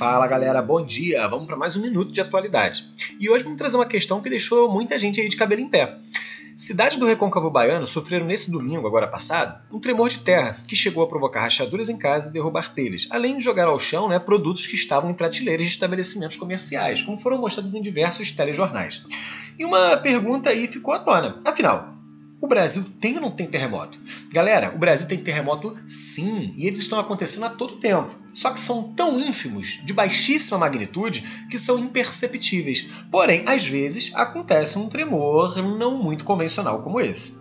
Fala galera, bom dia! Vamos para mais um minuto de atualidade. E hoje vamos trazer uma questão que deixou muita gente aí de cabelo em pé. Cidade do Recôncavo Baiano sofreram nesse domingo, agora passado, um tremor de terra que chegou a provocar rachaduras em casa e derrubar telhas, além de jogar ao chão né, produtos que estavam em prateleiras de estabelecimentos comerciais, como foram mostrados em diversos telejornais. E uma pergunta aí ficou à tona. Afinal, o Brasil tem ou não tem terremoto? Galera, o Brasil tem terremoto sim, e eles estão acontecendo a todo tempo. Só que são tão ínfimos, de baixíssima magnitude, que são imperceptíveis. Porém, às vezes acontece um tremor não muito convencional como esse.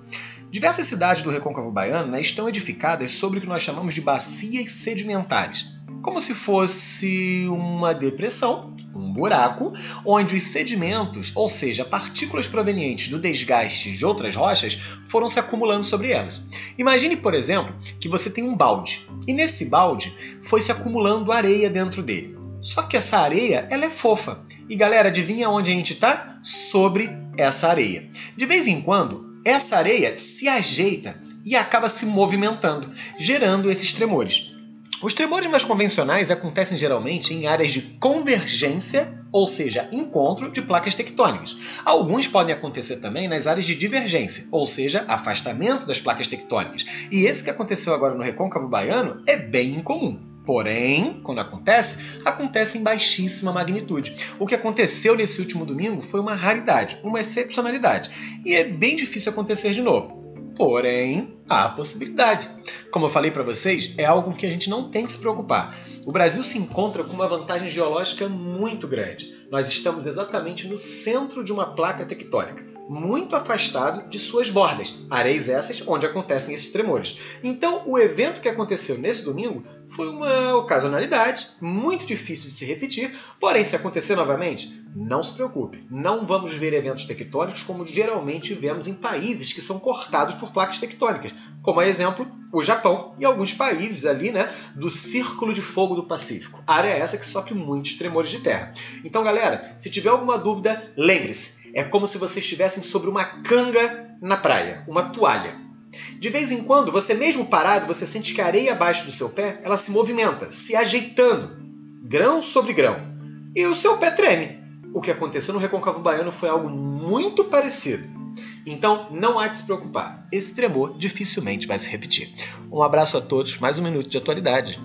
Diversas cidades do Recôncavo Baiano né, estão edificadas sobre o que nós chamamos de bacias sedimentares como se fosse uma depressão, buraco, onde os sedimentos, ou seja, partículas provenientes do desgaste de outras rochas, foram se acumulando sobre elas. Imagine, por exemplo, que você tem um balde e nesse balde foi se acumulando areia dentro dele. Só que essa areia ela é fofa. E galera, adivinha onde a gente está? Sobre essa areia. De vez em quando, essa areia se ajeita e acaba se movimentando, gerando esses tremores. Os tremores mais convencionais acontecem geralmente em áreas de convergência, ou seja, encontro de placas tectônicas. Alguns podem acontecer também nas áreas de divergência, ou seja, afastamento das placas tectônicas. E esse que aconteceu agora no Recôncavo Baiano é bem incomum. Porém, quando acontece, acontece em baixíssima magnitude. O que aconteceu nesse último domingo foi uma raridade, uma excepcionalidade. E é bem difícil acontecer de novo. Porém, há possibilidade. Como eu falei para vocês, é algo que a gente não tem que se preocupar. O Brasil se encontra com uma vantagem geológica muito grande. Nós estamos exatamente no centro de uma placa tectônica muito afastado de suas bordas, areias essas onde acontecem esses tremores. Então, o evento que aconteceu nesse domingo foi uma ocasionalidade, muito difícil de se repetir, porém, se acontecer novamente, não se preocupe, não vamos ver eventos tectônicos como geralmente vemos em países que são cortados por placas tectônicas, como exemplo o Japão e alguns países ali, né, do Círculo de Fogo do Pacífico. área essa que sofre muitos tremores de terra. Então, galera, se tiver alguma dúvida, lembre-se, é como se vocês estivessem sobre uma canga na praia, uma toalha. De vez em quando, você mesmo parado, você sente que a areia abaixo do seu pé, ela se movimenta, se ajeitando, grão sobre grão, e o seu pé treme. O que aconteceu no Recôncavo Baiano foi algo muito parecido. Então, não há de se preocupar. Esse tremor dificilmente vai se repetir. Um abraço a todos, mais um minuto de atualidade